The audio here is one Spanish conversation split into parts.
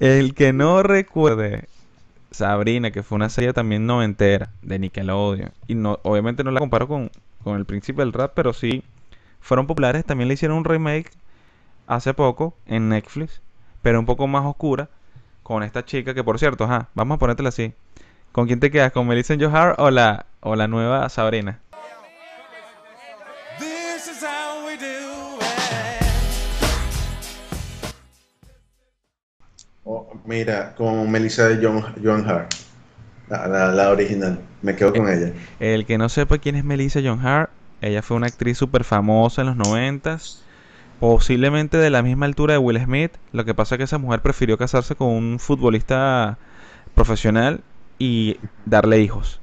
El que no recuerde Sabrina, que fue una serie también noventera de Nickelodeon. Y no, obviamente no la comparo con, con El Príncipe del Rap, pero sí fueron populares. También le hicieron un remake hace poco en Netflix, pero un poco más oscura, con esta chica que, por cierto, ajá, vamos a ponértela así. ¿Con quién te quedas? ¿Con Melissa Johar o la, o la nueva Sabrina? Mira, con Melissa de John, John Hart, la, la- la original. Me quedo con ella. El que no sepa quién es Melissa John Hart, ella fue una actriz súper famosa en los noventas, posiblemente de la misma altura de Will Smith. Lo que pasa es que esa mujer prefirió casarse con un futbolista profesional y darle hijos.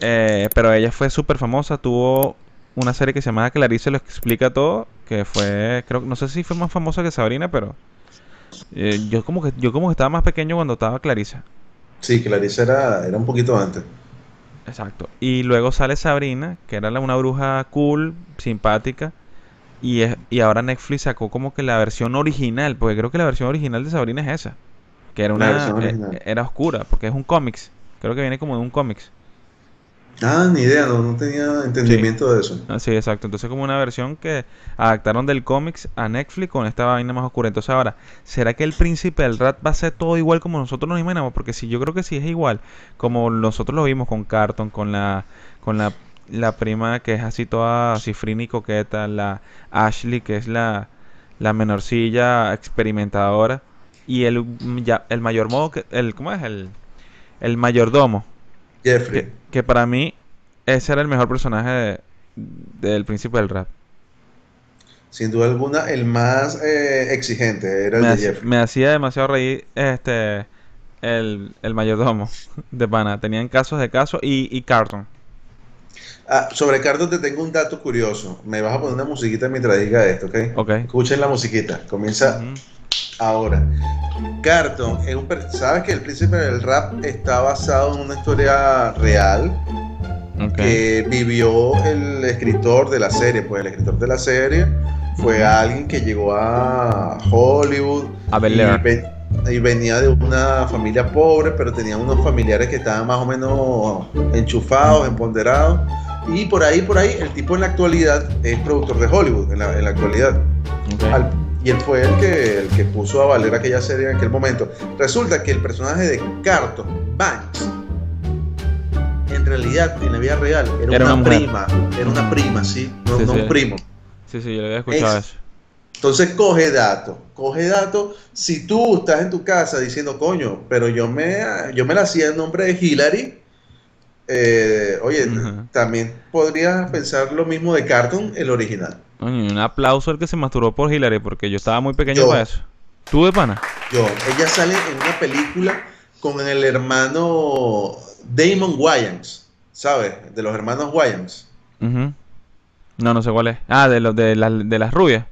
Eh, pero ella fue súper famosa, tuvo una serie que se llamaba Clarice lo explica todo, que fue, creo, no sé si fue más famosa que Sabrina, pero eh, yo como que yo como que estaba más pequeño cuando estaba Clarice. Sí, Clarice era, era un poquito antes. Exacto. Y luego sale Sabrina, que era la- una bruja cool, simpática. Y, es- y ahora Netflix sacó como que la versión original, porque creo que la versión original de Sabrina es esa. Que era una versión eh, era oscura, porque es un cómics. Creo que viene como de un cómics. Ah, ni idea, no, no tenía entendimiento de eso. Ah, Sí, exacto. Entonces como una versión que adaptaron del cómics a Netflix con esta vaina más oscura. Entonces ahora, ¿será que el príncipe del rap va a ser todo igual como nosotros nos imaginamos? Porque si yo creo que sí es igual, como nosotros lo vimos con Carton, con la, con la, la prima que es así toda cifrina y coqueta, la Ashley que es la, la menorcilla experimentadora, y el, ya, el mayordomo, que- el, ¿cómo es? El, el mayordomo Jeffrey. que, que para mí ese era el mejor personaje de- del príncipe del rap. Sin duda alguna, el más eh, exigente era el Me, de Jeffrey. me hacía demasiado reír este el, el mayordomo de pana. Tenían casos de casos y, y Carton. Ah, sobre Carton te tengo un dato curioso. Me vas a poner una musiquita mientras diga esto, ¿ok? Ok. Escuchen la musiquita. Comienza. Ahora. Carton es un... ¿Sabes que el príncipe del rap está basado en una historia real? Ok. que vivió el escritor de la serie. Pues el escritor de la serie fue alguien que llegó a Hollywood A Bel y, y venía de una familia pobre, pero tenía unos familiares que estaban más o menos enchufados, empoderados. Y por ahí, por ahí, el tipo en la actualidad es productor de Hollywood, en la, en la actualidad. Ok. Al- y él fue el que, el que puso a valer aquella serie en aquel momento. Resulta que el personaje de Carton Banks, en realidad, en la vida real, era, Era una, prima. Era una prima, sí, no, Sí, no sí. un primo. Sí, sí, yo le había escuchado Es- eso. Entonces coge datos, coge datos. Si tú estás en tu casa diciendo, coño, pero yo me, yo me la hacía en nombre de Hillary, eh, oye, también podrías pensar lo mismo de Carton, el original. Un aplauso al que se masturbó por Hillary porque yo estaba muy pequeño Yo. para eso. ¿Tú de pana? Yo, ella sale en una película con el hermano Damon Wayans, ¿sabes? De los hermanos Wayans. Ujú. No, no sé cuál es. Ah, de los de, las de las rubias.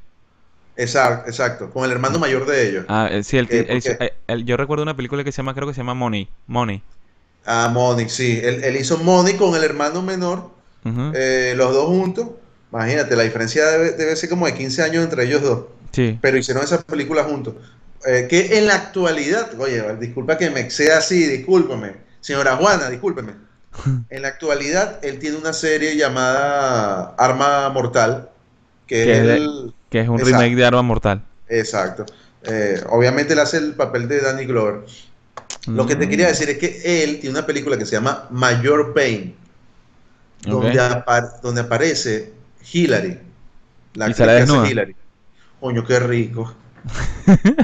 Exacto, exacto, con el hermano mayor de ellos. Ah, eh, sí, el, que- Eh, el- eh, el- yo recuerdo una película que se llama, creo que se llama Money. Money. Ah, Money, sí. Él, él hizo Money con el hermano menor, eh, los dos juntos. Imagínate, la diferencia debe, debe ser como de 15 años entre ellos dos. Sí. Pero hicieron esa película juntos. Eh, que en la actualidad, oye, disculpa que me exceda así, discúlpame. Señora Juana, discúlpeme. En la actualidad, él tiene una serie llamada Arma Mortal, que Que es el... Que es un Exacto. remake de Arma Mortal. Exacto. Eh, obviamente él hace el papel de Danny Glover. Lo que te Mm. quería decir es que él tiene una película que se llama Mayor Pain, donde aparece Hillary. La ¿Y actriz sale que hace? Hillary. Coño, qué rico.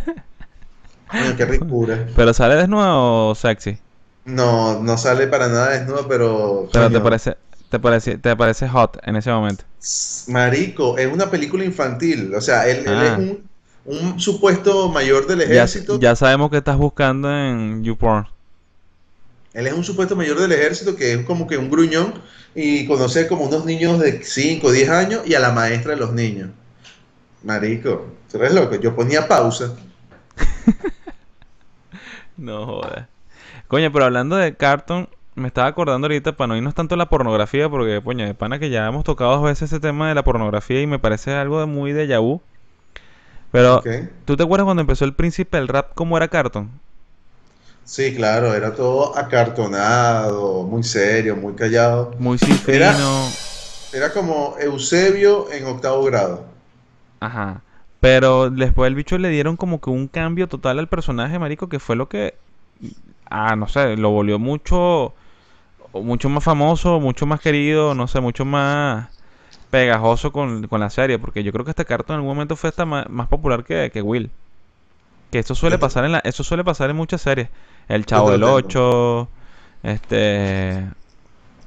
Coño, qué ricura. ¿Pero sale desnuda o sexy? No, no sale para nada desnudo, pero. Pero te parece, te parece, te parece hot en ese momento. Marico, es una película infantil. O sea, él, él Ah. es un, un supuesto mayor del Ya, ejército. ya sabemos que estás buscando en YouPorn. Él es un supuesto mayor del ejército que es como que un gruñón y conoce como unos niños de 5 o 10 años y a la maestra de los niños. Marico, tú eres loco. Yo ponía pausa. No jodas. Coño, pero hablando de cartoon, me estaba acordando ahorita para no irnos tanto a la pornografía, porque, coño, de pana que ya hemos tocado dos veces ese tema de la pornografía y me parece algo de muy de vu. Pero. ¿tú te acuerdas cuando empezó el príncipe del rap cómo era Carton? Sí, claro, era todo acartonado, muy serio, muy callado. Muy Era- cifrino. Era como Eusebio en octavo grado. Ajá. Pero después el bicho le dieron como que un cambio total al personaje, marico, que fue lo que, ah, no sé, lo volvió mucho, mucho más famoso, mucho más querido, no sé, mucho más pegajoso con, con la serie, porque yo creo que este Carton en algún momento fue hasta más, popular que, que Will. Que eso suele Yo te- pasar en la, eso suele pasar en muchas series. El Chavo del lo tengo. 8, este,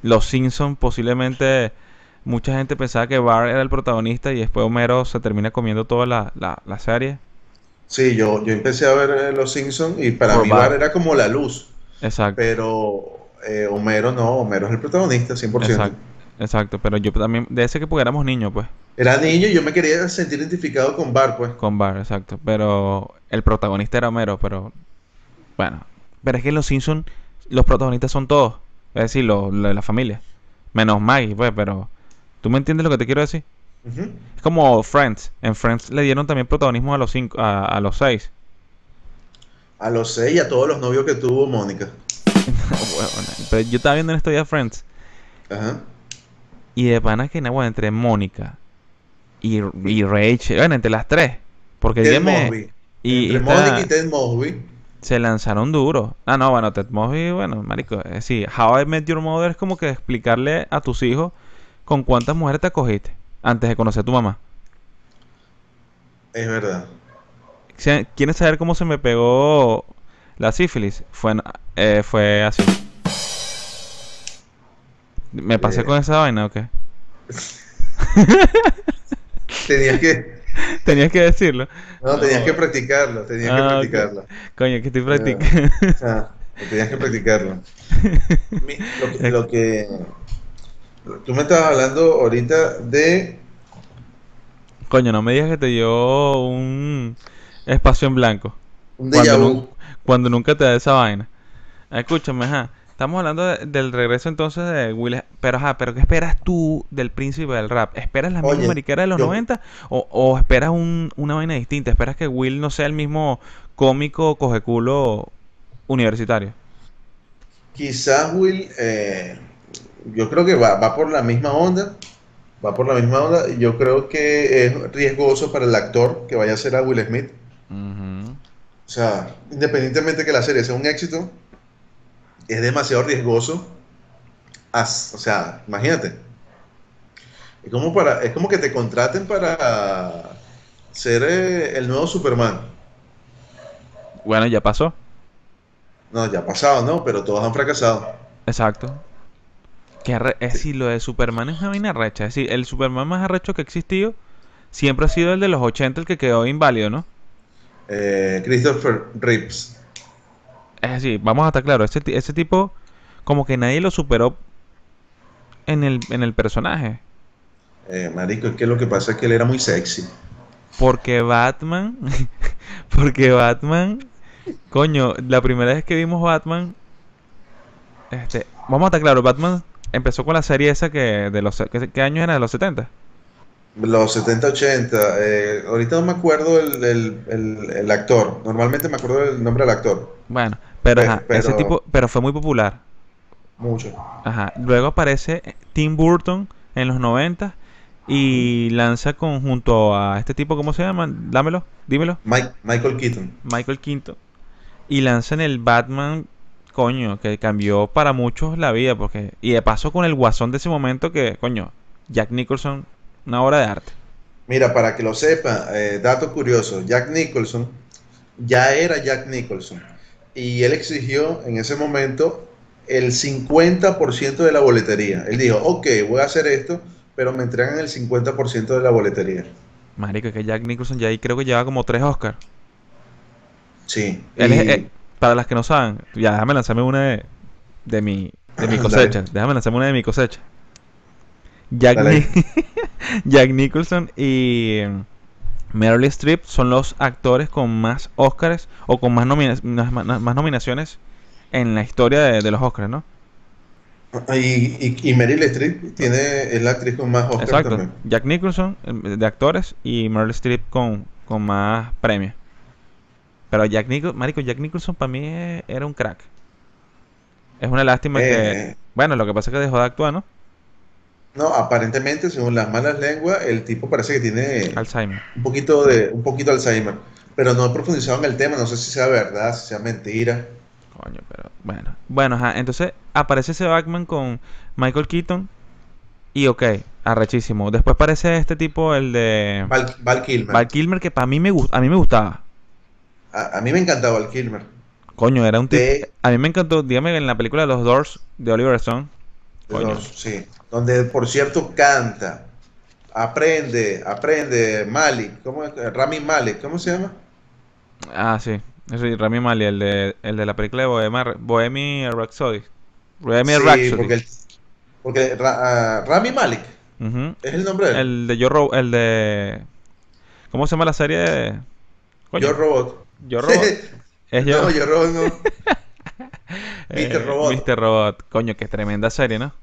Los Simpsons, posiblemente mucha gente pensaba que Bart era el protagonista y después Homero se termina comiendo toda la, la, la serie. Sí, yo, yo empecé a ver eh, Los Simpsons y para Por mí Bart. Bart era como la luz, Exacto, pero eh, Homero no, Homero es el protagonista, 100%. exacto, exacto. Pero yo también, de ese que porque éramos niños, pues, Era niño y yo me quería sentir identificado con Bart, pues. con Bart, exacto. Pero el protagonista era Homero, pero bueno. Pero es que en Los Simpsons los protagonistas son todos. Es decir, lo, lo de la familia. Menos Maggie, pues, pero... ¿Tú me entiendes lo que te quiero decir? Es como Friends. En Friends le dieron también protagonismo a los cinco, a, a los seis. A los seis y a todos los novios que tuvo Mónica. Huevona. Pero yo estaba viendo en estos días Friends. Ajá. Y de pana que, bueno, entre Mónica y, y Rachel, bueno, entre las tres. Porque Ted Mosby. y, Entre esta- Mónica y Ted Mosby. Se lanzaron duro. Ah, no, bueno, Ted Mosby, bueno, marico, es decir, How I Met Your Mother es como que explicarle a tus hijos con cuántas mujeres te acogiste antes de conocer a tu mamá. Es verdad. ¿Quieres saber cómo se me pegó la sífilis? Fue, eh, fue así. ¿Me pasé Eh. con esa vaina o qué? Tenías que, Tenías que decirlo. no, tenías que practicarlo, tenías que Ah, practicarlo. Coño, que estoy practicando. Ah, tenías que practicarlo. Mi- Lo que, lo que- tú me estabas hablando ahorita de Coño, no me digas que te dio un espacio en blanco. un déjà Cuando, vu. nu- cuando nunca te da esa vaina. Escúchame, ajá. Estamos hablando de- del regreso entonces de Will. Pero, ajá, pero ¿qué esperas tú del príncipe del rap? ¿Esperas la misma Oye, mariquera de los yo- 90? O, o esperas un- una vaina distinta? ¿Esperas que Will no sea el mismo cómico cogeculo universitario? Quizás Will, eh, yo creo que va, va por la misma onda, va por la misma onda. y Yo creo que es riesgoso para el actor que vaya a ser a Will Smith. O sea, independientemente que la serie sea un éxito, es demasiado riesgoso. As- o sea, imagínate. Es como, para, es como que te contraten para ser eh, el nuevo Superman. Bueno, ya pasó. No, ya ha pasado, ¿no? Pero todos han fracasado. Exacto. Que es decir, lo de Superman es una vaina recha. Es decir, el Superman más arrecho que ha existido siempre ha sido el de los 80, el que quedó inválido, ¿no? Eh, Christopher Reeves. Es decir, vamos a estar claros, ese, ese tipo como que nadie lo superó en el, en el personaje. Eh, marico, es que lo que pasa es que él era muy sexy. Porque Batman, porque Batman, coño, la primera vez que vimos Batman, este, vamos a estar claros, Batman empezó con la serie esa que de los, ¿qué, qué años era? De los 70. Los 70-80. eh, ahorita no me acuerdo el, el- el- el actor. Normalmente me acuerdo el nombre del actor. Bueno, pero, ese tipo, pero fue muy popular. Mucho. Ajá. Luego aparece Tim Burton en los 90 y lanza con junto a este tipo, ¿cómo se llama? Dámelo, dímelo. Mike- Michael Keaton. Michael Quinto. Y lanzan el Batman, coño, que cambió para muchos la vida, porque... Y de paso con el guasón de ese momento que, coño, Jack Nicholson, una obra de arte. Mira, para que lo sepa, eh, dato curioso, Jack Nicholson ya era Jack Nicholson y él exigió en ese momento el 50% de la boletería. Él dijo, ok, voy a hacer esto, pero me entregan el 50% de la boletería. Marico, que Jack Nicholson ya ahí creo que lleva como tres Oscars. Sí. Él es- Y- eh, para las que no saben, ya déjame lanzarme una de, de mi, de mi cosecha. Déjame lanzarme una de mi cosecha. Jack. Ni- Jack Nicholson y mm, Meryl Streep son los actores con más Oscars o con más, nomina- más, más- más nominaciones en la historia de, de los Oscars, ¿no? Y, y, y Meryl Streep tiene, es la actriz con más Oscar Exacto. también. Jack Nicholson eh, de actores y Meryl Streep con, con más premios. Pero Jack Nicholson, marico, Jack Nicholson para mí era un crack. Es una lástima que, Eh. bueno, lo que pasa es que dejó de actuar, ¿no? No, aparentemente, según las malas lenguas, el tipo parece que tiene Alzheimer. un poquito de, un poquito de Alzheimer. Pero no he profundizado en el tema, no sé si sea verdad, si sea mentira. Coño, pero bueno. Bueno, ajá, entonces aparece ese Batman con Michael Keaton y ok, arrechísimo. Después aparece este tipo, el de Val, Val Kilmer. Val Kilmer, que para mí me a mí me gustaba. A, a mí me encantaba Val Kilmer. Coño, era un tipo. De- A mí me encantó, dígame, en la película de los Doors de Oliver Stone. Coño. los- sí. Donde, por cierto, canta. Aprende, aprende Malik. ¿Cómo es? Rami Malek, ¿cómo se llama? Ah, sí. Sí, Rami Malek, el de, el de la película de Bohemia, Bohemia Rhapsody. Bohemia Sí, Rhapsody. porque, el- porque Ra- ah, Rami Malek Ujú. es el nombre de él. El de Yo Ro- el de... ¿Cómo se llama la serie de... Yo Robot. Yo Robot. Es yo. No, Yo Robot no. Mr. Robot. Mr. Robot. Coño, qué tremenda serie, ¿no?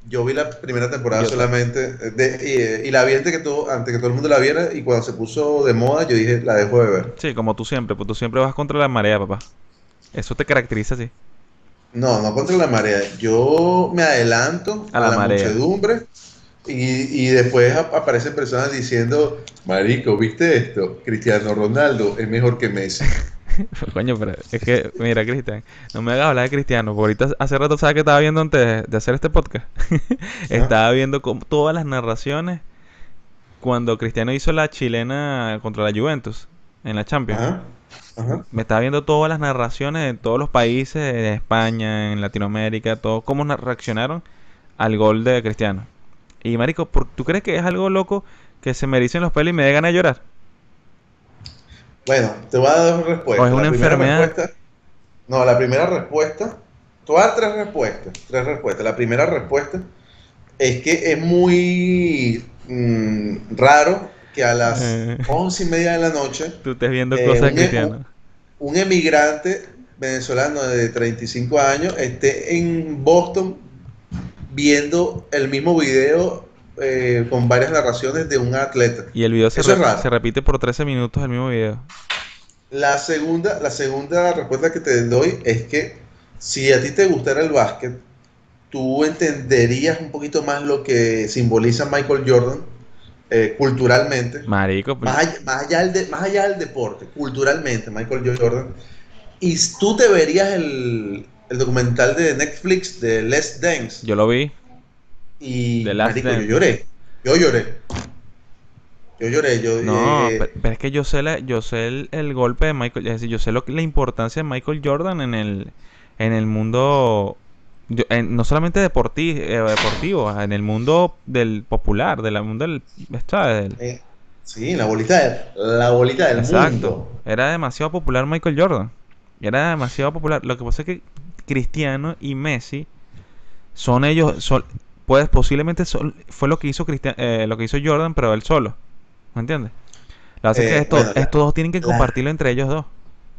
Yo vi la primera temporada Yo solamente eh, de- y, y la vi antes que, todo, antes que todo el mundo la viera y cuando se puso de moda yo dije, la dejo de ver. Sí, como tú siempre, pues tú siempre vas contra la marea, papá. Eso te caracteriza así. No, no contra la marea. Yo me adelanto A a la la, marea. muchedumbre y, y después ap- aparecen personas diciendo, Marico, ¿viste esto? Cristiano Ronaldo es mejor que Messi. Coño, pero es que, mira, Cristian, no me hagas hablar de Cristiano, porque ahorita hace rato, ¿sabes qué estaba viendo antes de, hacer este podcast? Estaba viendo como todas las narraciones cuando Cristiano hizo la chilena contra la Juventus en la Champions. Ajá, ajá. Me estaba viendo todas las narraciones de todos los países, de España, en Latinoamérica, todo, cómo na- reaccionaron al gol de Cristiano. Y marico, ¿por- ¿tú crees que es algo loco que se me ericen los pelos y me dé ganas de llorar? Bueno, te voy a dar dos respuestas. ¿O es una enfermedad? respuesta, no, la primera respuesta, te voy a dar tres respuestas, tres respuestas. La primera respuesta es que es muy mm, raro que a las Eh. once y media de la noche Tú estés viendo Eh, cosas de un- un emigrante venezolano de 35 años esté en Boston viendo el mismo video eh, con varias narraciones de un atleta. Y el video se, re- repite por 13 minutos el mismo video. La segunda, la segunda respuesta que te doy es que si a ti te gustara el básquet, tú entenderías un poquito más lo que simboliza Michael Jordan eh, culturalmente. Marico, pues, Más allá, más, allá de- más allá del deporte, culturalmente, Michael Jordan. Y tú te verías el, el documental de Netflix de Les Dance. yo lo vi. Y marico, yo lloré. Yo lloré. Yo lloré. Yo, No, eh, pe- pero, es que yo sé, la- yo sé el, el golpe de Michael, es decir, yo sé lo que, la importancia de Michael Jordan en el, en el mundo, en- no solamente deportivo, deportivo, en el mundo del popular, del mundo del, ¿sabes? Eh, sí, la bolita, del- la bolita del Exacto. mundo. Era demasiado popular Michael Jordan. Era demasiado popular. Lo que pasa es que Cristiano y Messi son ellos, son, pues posiblemente fue lo que hizo Cristian, eh, lo que hizo Jordan, pero él solo. ¿Me entiendes? Lo que pasa es que Eh, esto- bueno, la- estos dos tienen que la- compartirlo entre ellos dos.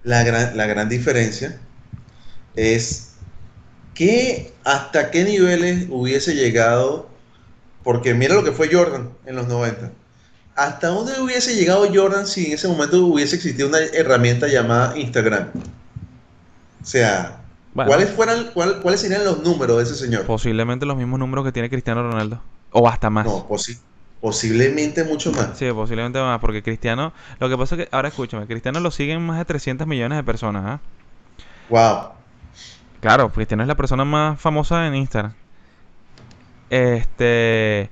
La gran, la gran diferencia es que hasta qué niveles hubiese llegado, porque mira lo que fue Jordan en los 90. ¿Hasta dónde hubiese llegado Jordan si en ese momento hubiese existido una herramienta llamada Instagram? O sea, Bueno, ¿cuáles, fueran, cuál- ¿cuáles serían los números de ese señor? posiblemente los mismos números que tiene Cristiano Ronaldo. O hasta más. No, posi- posiblemente mucho más. Sí, posiblemente más, porque Cristiano, lo que pasa es que, ahora escúchame, Cristiano lo siguen más de 300 millones de personas, ¿ah? Wow. Claro, Cristiano es la persona más famosa en Instagram. Este.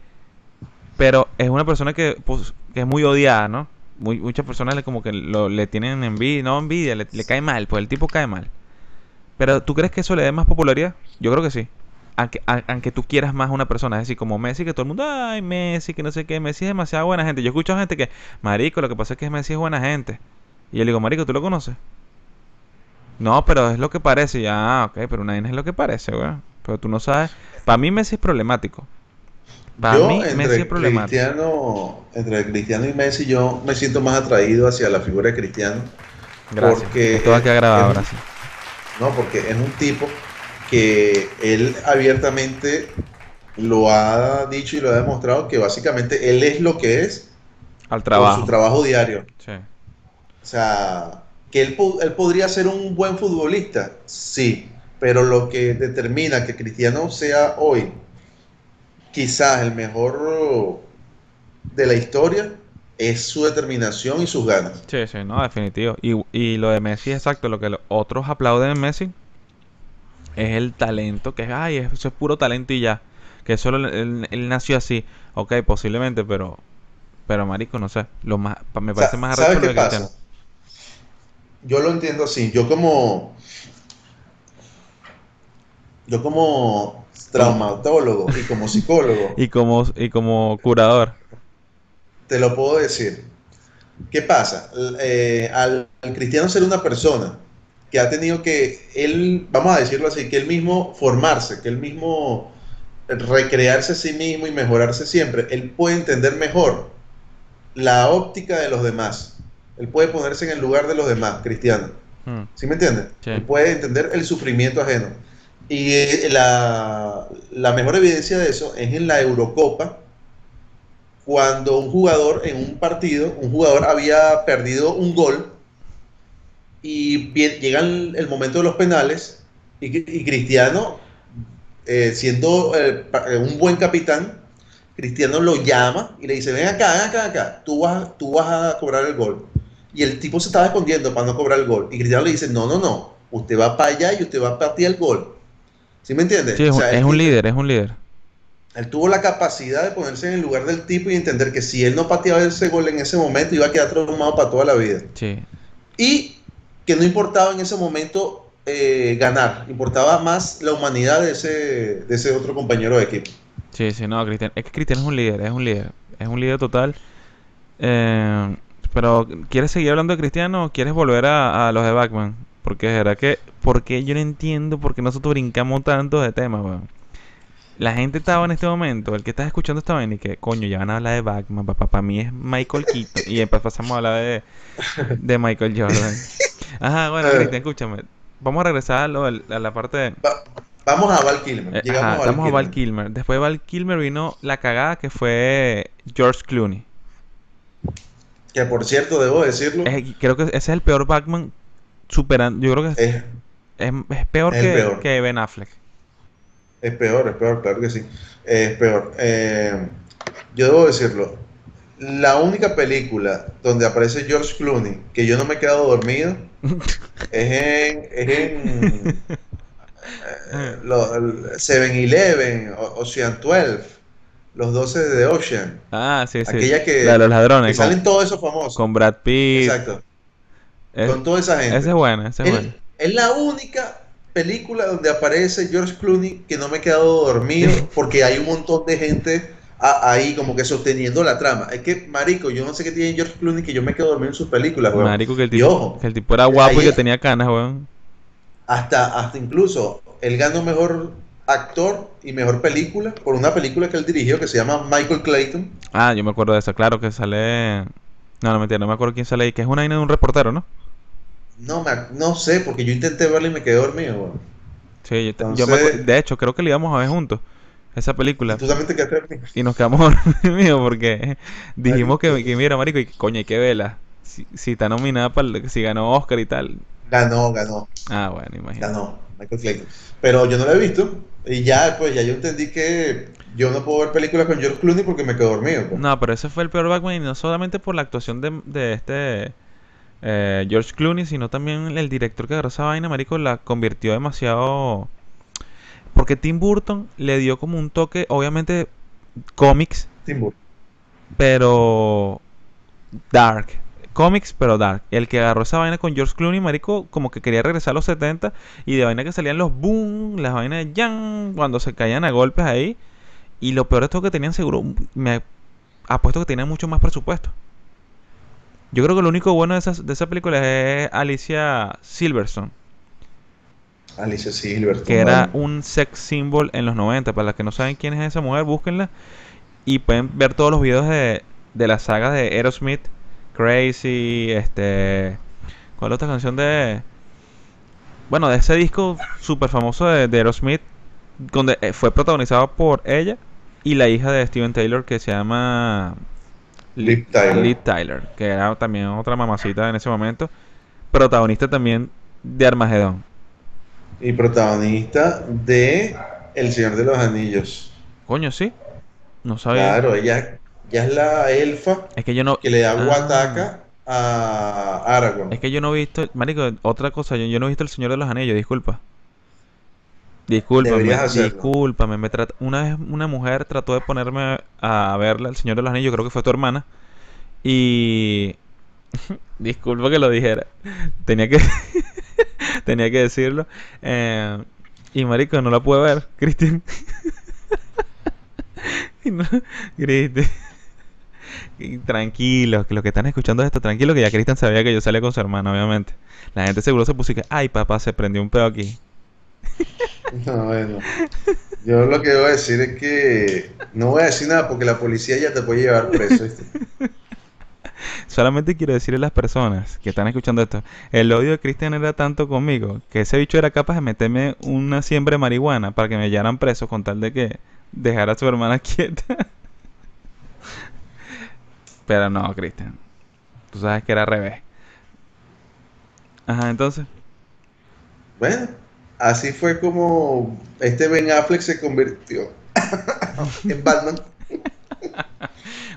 Pero es una persona que, pues, que es muy odiada, ¿no? Muy, muchas personas le, como que lo- le tienen envidia, no envidia, le, le cae mal, pues el tipo cae mal. Pero ¿tú crees que eso le dé más popularidad? Yo creo que sí. Aunque, a- aunque tú quieras más a una persona, es decir, como Messi, que todo el mundo, ay, Messi, que no sé qué, Messi es demasiado buena gente. Yo escucho a gente que, Marico, lo que pasa es que Messi es buena gente. Y yo le digo, Marico, ¿tú lo conoces? No, pero es lo que parece. Ya, ah, ok, pero nadie es lo que parece, weón. Pero tú no sabes. Para mí Messi es problemático. Para Yo mí Messi es entre problemático. Cristiano, entre Cristiano y Messi, yo me siento más atraído hacia la figura de Cristiano. Gracias. porque Esto va a quedar grabado sí. No, porque es un tipo que él abiertamente lo ha dicho y lo ha demostrado que básicamente él es lo que es Al por trabajo. su trabajo diario. Sí. O sea, que él, él podría ser un buen futbolista, sí, pero lo que determina que Cristiano sea hoy quizás el mejor de la historia es su determinación y sus ganas. Sí, sí, no, definitivo. Y, y lo de Messi es exacto, lo que los otros aplauden en Messi es el talento, que es, ay, eso es puro talento y ya. Que solo él, nació así. Ok, posiblemente, pero, pero marico, no sé. Lo más, me O sea, parece más ¿sabes arrecho qué lo de? Cristiano. Yo lo entiendo así. Yo como yo como traumatólogo y como psicólogo Y como, y como curador. Te lo puedo decir. ¿Qué pasa? Eh, al, al cristiano ser una persona que ha tenido que, él, vamos a decirlo así, que él mismo formarse, que él mismo recrearse a sí mismo y mejorarse siempre, él puede entender mejor la óptica de los demás. Él puede ponerse en el lugar de los demás, cristiano. Hmm, ¿Sí me entiendes? Sí. Él puede entender el sufrimiento ajeno. Y eh, la, la mejor evidencia de eso es en la Eurocopa, cuando un jugador en un partido, un jugador había perdido un gol y llega el, momento de los penales y, y Cristiano, eh, siendo eh, un buen capitán, Cristiano lo llama y le dice, ven acá, ven acá, acá, tú vas, tú vas a cobrar el gol. Y el tipo se estaba escondiendo para no cobrar el gol. Y Cristiano le dice, no, no, no, usted va para allá y usted va a partir el gol. ¿Sí me entiende? Sí, es, O un- sea, es él- un líder, es un líder. Él tuvo la capacidad de ponerse en el lugar del tipo y entender que si él no pateaba ese gol en ese momento iba a quedar traumado para toda la vida. Sí. Y que no importaba en ese momento eh, ganar, importaba más la humanidad de ese, de ese otro compañero de equipo. Sí, sí, no, Cristian, es que Cristian es un líder, es un líder, es un líder total. Eh, pero, ¿quieres seguir hablando de Cristiano o quieres volver a, a los de Batman? Porque verdad que, porque yo no entiendo por qué nosotros brincamos tanto de temas, weón. La gente estaba en este momento, el que está escuchando esta vaina y que, coño, ya van a hablar de Batman, papá, para mí es Michael Keaton. Y después pasamos a hablar de, de Michael Jordan. Ajá, bueno, Eh. Cristian, escúchame. Vamos a regresar a, lo a la parte de... Va- vamos a Val Kilmer. Eh, Llegamos ajá, a Val estamos a Kilmer. Val Kilmer. Después de Val Kilmer vino la cagada que fue George Clooney. Que por cierto, debo decirlo, Es- creo que ese es el peor Batman superando. Yo creo que es, es, peor, que, peor. que Ben Affleck. Es peor, es peor, claro que sí. Es peor. Eh, yo debo decirlo. La única película donde aparece George Clooney que yo no me he quedado dormido es en, es en eh, lo- el 7-Eleven, O- Ocean 12, los 12 de Ocean, Ah, sí, sí. Aquella que- La de los que ladrones. Con, salen todos esos famosos. con Brad Pitt. Exacto, Es- con toda esa gente. ese es bueno, ese es bueno. es la única película donde aparece George Clooney que no me he quedado dormido porque hay un montón de gente a- ahí como que sosteniendo la trama. Es que, marico, yo no sé qué tiene George Clooney que yo me quedo dormido en sus películas, weón. Marico, que el tipo, ojo, que el tipo era guapo y que tenía canas, weón. hasta, hasta incluso él ganó mejor actor y mejor película por una película que él dirigió que se llama Michael Clayton. Ah, yo me acuerdo de eso, claro, que sale... No, no, mentira, no me acuerdo quién sale ahí, que es una vaina de un reportero, ¿no? No, me, no sé, porque yo intenté verla y me quedé dormido. Sí, yo, te- yo me Entonces- de hecho, creo que la íbamos a ver juntos, esa película. Tú también te quedaste dormido. Y nos quedamos dormidos porque dijimos que, que mira, marico, y que, coño, hay que verla. Si, si está nominada para si ganó Oscar y tal. Ganó, ganó. Ah, bueno, imagínate. Ganó Michael Clayton. Pero yo no la he visto. Y ya, pues, ya yo entendí que yo no puedo ver películas con George Clooney porque me quedo dormido. pues. No, pero ese fue el peor Batman y no solamente por la actuación de, de este eh, George Clooney, sino también el director que agarró esa vaina, marico, la convirtió demasiado... Porque Tim Burton le dio como un toque, obviamente, cómics, Tim Burton. pero dark. Cómics, pero dark. El que agarró esa vaina con George Clooney, marico, como que quería regresar a los 70 y de vaina que salían los boom, las vainas de yang, cuando se caían a golpes ahí. Y lo peor de todo que tenían seguro, me apuesto que tenían mucho más presupuesto. Yo creo que lo único bueno de esa, de esa película es Alicia Silverstone, Alicia Silverstone. que era un sex symbol en los 90. Para las que no saben quién es esa mujer, búsquenla. Y pueden ver todos los videos de, de la saga de Aerosmith, Crazy, este... ¿Cuál otra canción de...? Bueno, de ese disco súper famoso de, de Aerosmith, donde eh, fue protagonizado por ella y la hija de Steven Taylor que se llama Liv Tyler. Liv Tyler, que era también otra mamacita en ese momento, protagonista también de Armagedón. Y protagonista de El Señor de los Anillos. Coño, sí. No sabía. Claro, ella, ella es la elfa Es que yo no. que le da Ah. guataca a Aragorn. Es que yo no he visto, marico, otra cosa, yo, yo no he visto El Señor de los Anillos, disculpa. Discúlpame, discúlpame, me trat- una vez una mujer trató de ponerme a verla El Señor de los Anillos, creo que fue tu hermana, y disculpa que lo dijera, tenía que tenía que decirlo, eh, y marico, no la pude ver, Cristian. No- Cristian. Y Tranquilo, que los que están escuchando esto, tranquilo, que ya Cristian sabía que yo salía con su hermana, obviamente. La gente seguro se puso y que, ay papá, se prendió un pedo aquí. No, bueno. Yo lo que voy a decir es que no voy a decir nada porque la policía ya te puede llevar preso. ¿viste? Solamente quiero decirle a las personas que están escuchando esto, el odio de Cristian era tanto conmigo que ese bicho era capaz de meterme una siembra de marihuana para que me llevaran preso con tal de que dejara a su hermana quieta. Pero no, Cristian. Tú sabes que era al revés. Ajá, entonces. Bueno, así fue como este Ben Affleck se convirtió en Batman.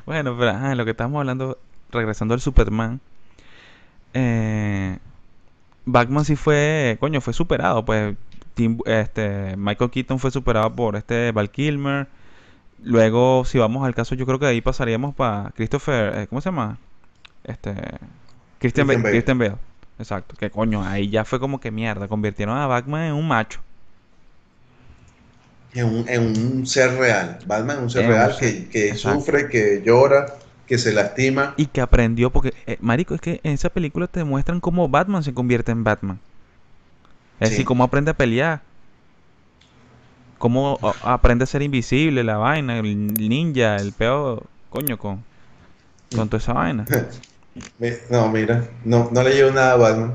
Bueno, pero ajá, en lo que estamos hablando, regresando al Superman, eh, Batman sí fue, coño, fue superado, pues Tim- este, Michael Keaton fue superado por este Val Kilmer. Luego, si vamos al caso, yo creo que de ahí pasaríamos para Christopher, eh, ¿cómo se llama? Este, Christian, Christian Bale. Christian Bale. Exacto, que coño, ahí ya fue como que mierda, convirtieron a Batman en un macho. En un, en un ser real. Batman es un ser En un real ser- que, que sufre, que llora, que se lastima. Y que aprendió, porque, eh, marico, es que en esa película te muestran cómo Batman se convierte en Batman. Es Sí. decir, cómo aprende a pelear. Cómo aprende a ser invisible, la vaina, el ninja, el peor, coño, con, con toda esa vaina. No, mira, no, no le llevo nada a Batman.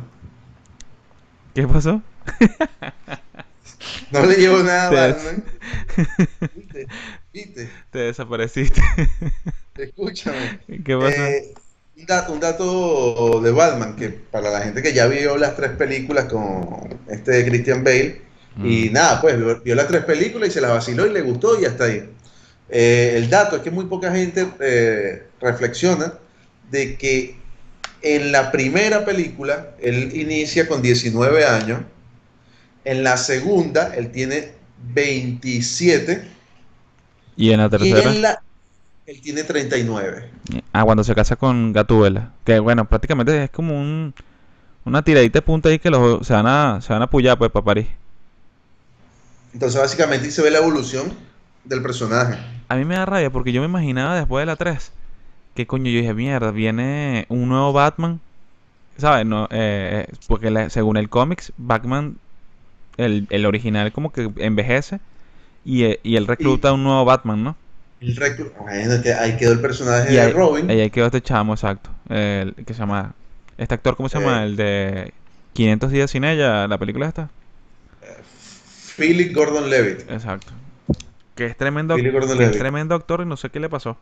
¿Qué pasó? No le llevo nada a Batman. ¿Viste? ¿Viste? Te desapareciste. Escúchame. ¿Qué pasó? Eh, un, dato, un dato de Batman, que para la gente que ya vio las tres películas con este Christian Bale, y Mm. nada, pues vio, vio las tres películas y se las vaciló y le gustó y hasta ahí. Eh, el dato es que muy poca gente eh, reflexiona de que en la primera película él inicia con 19 años, en la segunda él tiene 27 Y en la y tercera. en la él tiene 39. Ah, cuando se casa con Gatúbela. Que bueno, prácticamente es como un, una tiradita de punta ahí que los, se van a, se van a pullar pues para París. Entonces, básicamente, se ve la evolución del personaje. A mí me da rabia porque yo me imaginaba después de la 3 que coño yo dije, mierda, viene un nuevo Batman. ¿Sabes? No, eh, eh, porque la- según el cómics, Batman, el, el original como que envejece y, eh, y él recluta a un nuevo Batman, ¿no? El reclu- Bueno, que ahí quedó el personaje Y de ahí, Robin. ahí quedó este chamo, exacto. El, que se llama... Este actor, ¿cómo se llama? Eh. El de 500 días sin ella, la película esta. Philip Gordon Levitt. Exacto. Que es tremendo, que es tremendo actor y no sé qué le pasó.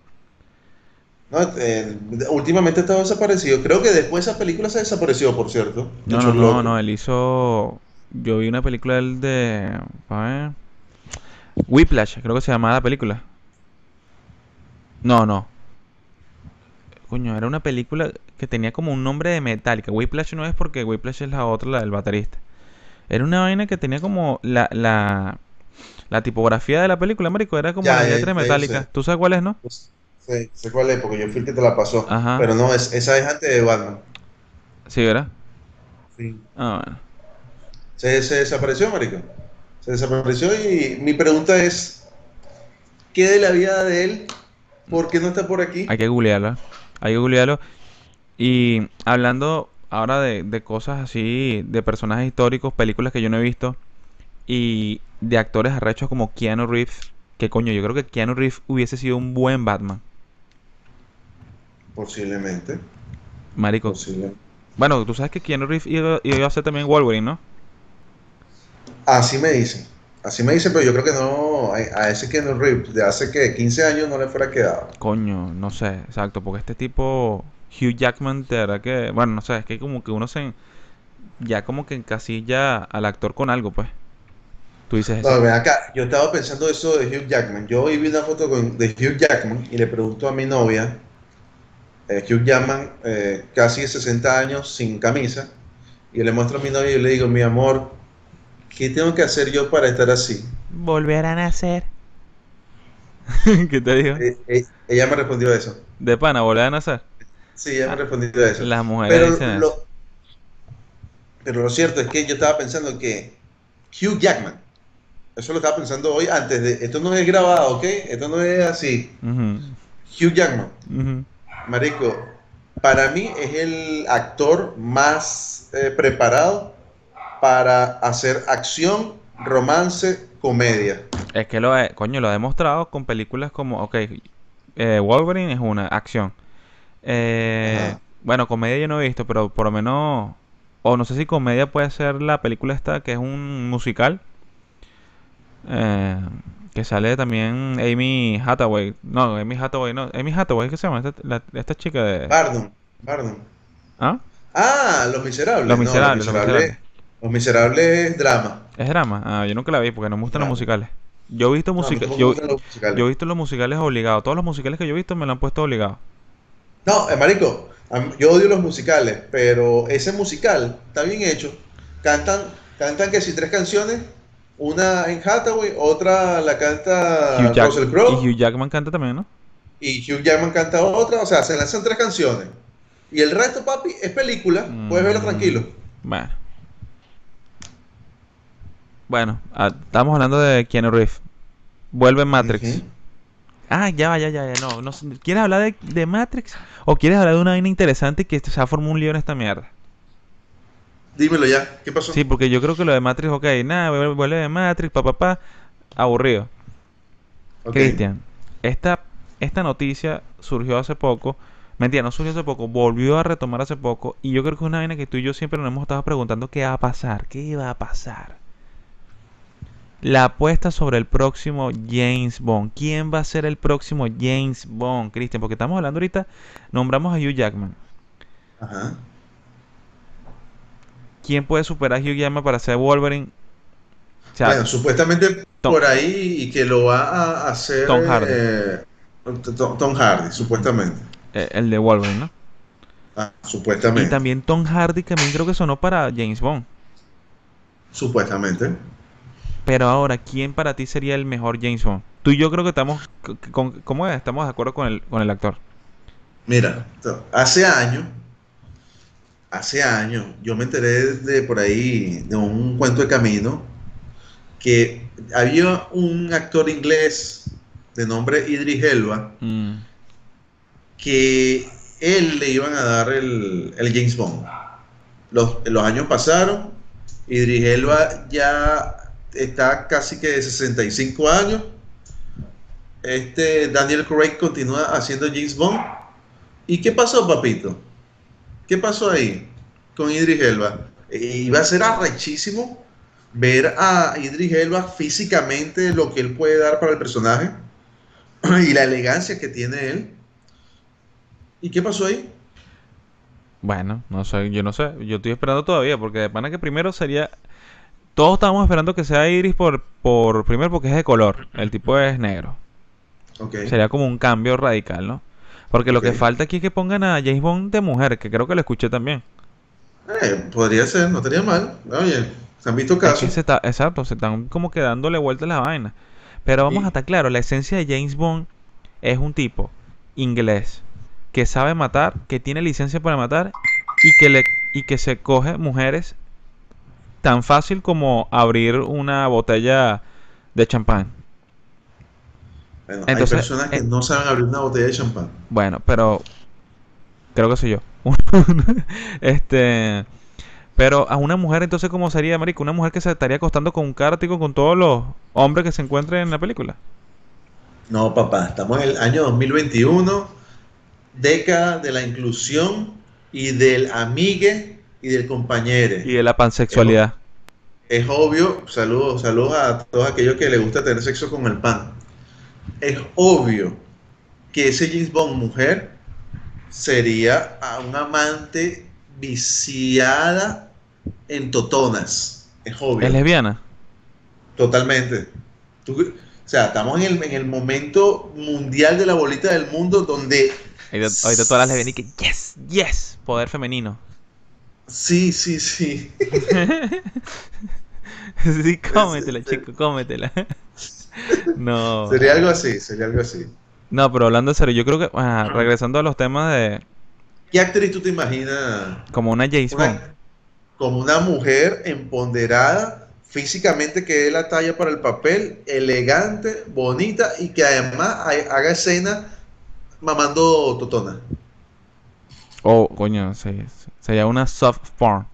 No, eh, últimamente ha estado desaparecido. Creo que después de esa película se desapareció, por cierto. No, no, no, no, él hizo. Yo vi una película de él de. A ver. Whiplash, creo que se llamaba la película. No, no. Coño, era una película que tenía como un nombre de Metallica. Whiplash no es porque Whiplash es la otra, la del baterista. Era una vaina que tenía como la, la, la tipografía de la película, marico, era como Ya, la ya, letra de ya, yo Metallica. sé. ¿Tú sabes cuál es, no? Pues, sí, sé cuál es, porque yo fui el que te la pasó. Ajá. Pero no, es, esa es antes de Batman. Sí, ¿verdad? Sí. Ah, bueno. Se, se desapareció, marico. Se desapareció y mi pregunta es, ¿qué de la vida de él? ¿Por qué no está por aquí? Hay que googlearlo. Hay que googlearlo. Y hablando ahora de, de cosas así, de personajes históricos, películas que yo no he visto, y de actores arrechos como Keanu Reeves, que coño, yo creo que Keanu Reeves hubiese sido un buen Batman. Posiblemente. Marico. Posiblemente. Bueno, tú sabes que Keanu Reeves iba, iba a ser también Wolverine, ¿no? Así me dicen. Así me dicen, pero yo creo que no. A, ese Keanu Reeves de hace que 15 años no le fuera quedado. Coño, no sé, exacto, porque este tipo, Hugh Jackman, de verdad que, bueno, no sé, es que como que uno se, ya como que encasilla al actor con algo, pues. Tú dices No, eso. ven acá, yo estaba pensando eso de Hugh Jackman. Yo hoy vi una foto con- de Hugh Jackman y le pregunto a mi novia, eh, Hugh Jackman, eh, casi de 60 años, sin camisa, y yo le muestro a mi novia y le digo, mi amor, ¿qué tengo que hacer yo para estar así? Volver a nacer. ¿Qué te digo? Eh, eh, ella me respondió eso. De pana, volver a nacer. Sí, ella me respondió eso. Las mujeres Pero dicen eso. lo, pero lo cierto es que yo estaba pensando que Hugh Jackman, eso lo estaba pensando hoy antes de, esto no es grabado, ¿ok? Esto no es así. Hugh Jackman, ujú. Marico, para mí es el actor más eh, preparado para hacer acción, romance, comedia. Es que lo, he- coño, lo ha demostrado con películas como, ok, eh, Wolverine es una acción. Eh, bueno, comedia yo no he visto, pero por lo menos, o no sé si comedia puede ser la película esta que es un musical, eh, que sale también Amy Hathaway. No, Amy Hathaway, no, Amy Hathaway, ¿qué se llama? Esta, la- esta chica de... Bardon, Bardon. ¿Ah? Ah, Los Miserables. Los No, Miserables, Los Miserables. Los Miserables es drama. ¿Es drama? Ah, yo nunca la vi porque no me gustan los musicales. Yo he visto No, yo, los musicales. yo he visto los musicales obligados. Todos los musicales que yo he visto me lo han puesto obligado. No, eh, marico, yo odio los musicales, pero ese musical está bien hecho. Cantan, cantan que si tres canciones, una en Hathaway, otra la canta Hugh Jack- Russell Crowe y Hugh Jackman canta también, ¿no? y Hugh Jackman canta otra, o sea, se lanzan tres canciones. Y el resto, papi, es película, puedes verlo Mm, tranquilo. Bueno. Bueno, ah, estamos hablando de Keanu Reeves. Vuelve Matrix. Ah, ya va, ya, ya, ya. No, no ¿Quieres hablar de, de Matrix? ¿O quieres hablar de una vaina interesante que se ha formado un lío en esta mierda? Dímelo ya, ¿qué pasó? Sí, porque yo creo que lo de Matrix, ok, nada, vuelve de Matrix, pa, pa, pa, aburrido. Ok. Cristian, esta, esta noticia surgió hace poco. Mentira, no surgió hace poco, volvió a retomar hace poco. Y yo creo que es una vaina que tú y yo siempre nos hemos estado preguntando qué va a pasar, qué va a pasar. La apuesta sobre el próximo James Bond. ¿Quién va a ser el próximo James Bond, Cristian? Porque estamos hablando ahorita, nombramos a Hugh Jackman. Ajá. ¿Quién puede superar a Hugh Jackman para ser Wolverine? O sea, Bueno, supuestamente Tom- por ahí y que lo va a hacer Tom Hardy. eh, Tom, Tom Hardy, supuestamente. eh, el de Wolverine, ¿no? Ah, Y supuestamente. también Tom Hardy, que también creo que sonó para James Bond. Supuestamente. Pero ahora, ¿quién para ti sería el mejor James Bond? Tú y yo creo que estamos, con, ¿cómo es? Estamos de acuerdo con el, con el actor. Mira, hace años, hace años, yo me enteré de por ahí de un cuento de camino que había un actor inglés de nombre Idris Elba Mm, que él le iban a dar el, el James Bond. Los, los años pasaron, Idris Elba ya está casi que de 65 años. Este Daniel Craig continúa haciendo James Bond. ¿Y qué pasó, papito? ¿Qué pasó ahí con Idris Elba? Eh, Iba a ser arrechísimo ver a Idris Elba físicamente lo que él puede dar para el personaje y la elegancia que tiene él. ¿Y qué pasó ahí? Bueno, no sé, yo no sé. Yo estoy esperando todavía, porque de pana que primero sería. Todos estábamos esperando que sea Iris por, por primero porque es de color. El tipo es negro. Ok. Sería como un cambio radical, ¿no? Porque lo que falta aquí es que pongan a James Bond de mujer, que creo que lo escuché también. Eh, podría ser, no estaría mal. Oye, se han visto Es que casos. se está, exacto, se están como que dándole vuelta a la vaina. Pero vamos Y- a estar claro, la esencia de James Bond es un tipo inglés que sabe matar, que tiene licencia para matar y que le y que se coge mujeres tan fácil como abrir una botella de champán. Bueno, Entonces, hay personas que eh, no saben abrir una botella de champán. Bueno, pero creo que soy yo. este, pero a una mujer entonces cómo sería, marico, una mujer que se estaría acostando con un cártico con todos los hombres que se encuentren en la película. No, papá, estamos en el año 2021, década de la inclusión y del amigue y del compañero. Y de la pansexualidad. es obvio, saludos, saludos a todos aquellos que les gusta tener sexo con el pan. Es obvio que ese James Bond mujer sería a un amante viciada en totonas. Es obvio. ¿Es lesbiana? Totalmente. Tú- o sea, estamos en el, en el momento mundial de la bolita del mundo donde Ahorita, todas las lesbianas que, yes, yes, poder femenino. sí, sí, sí. sí, cómetela, chico, cómetela. no. Sería algo así, sería algo así. No, pero hablando en serio, yo creo que, ah, regresando a los temas de, ¿Qué actriz tú te imaginas como una James Bond. una- como una mujer empoderada, físicamente que dé la talla para el papel, elegante, bonita y que además ha- haga escena mamando totona? Oh, coño, sí, sería una soft porn.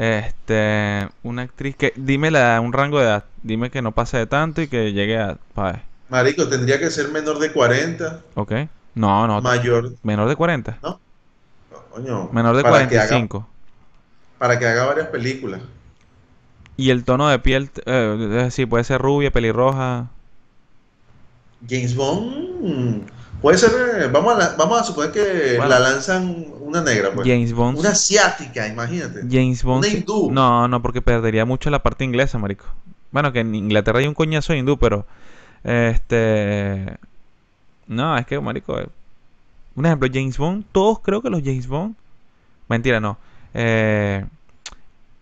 Este, una actriz que, dime la, un rango de edad, dime que no pase de tanto y que llegue a, pa, Marico, tendría que ser menor de 40, ¿ok? No, no, mayor, menor de 40, ¿no? Coño, menor de para que haga- 45. para que haga varias películas. Y el tono de piel, eh, decir, puede ser rubia, pelirroja. James Bond puede ser, eh, vamos a, la- vamos a suponer que Bueno. la lanzan una negra, pues. James Bond. Una asiática, imagínate. James Bond. una hindú. No, no, porque perdería mucho la parte inglesa, marico. Bueno, que en Inglaterra hay un coñazo hindú, pero. Este. No, es que, marico. eh, Un ejemplo, James Bond. Todos creo que los James Bond. Mentira, no. Eh,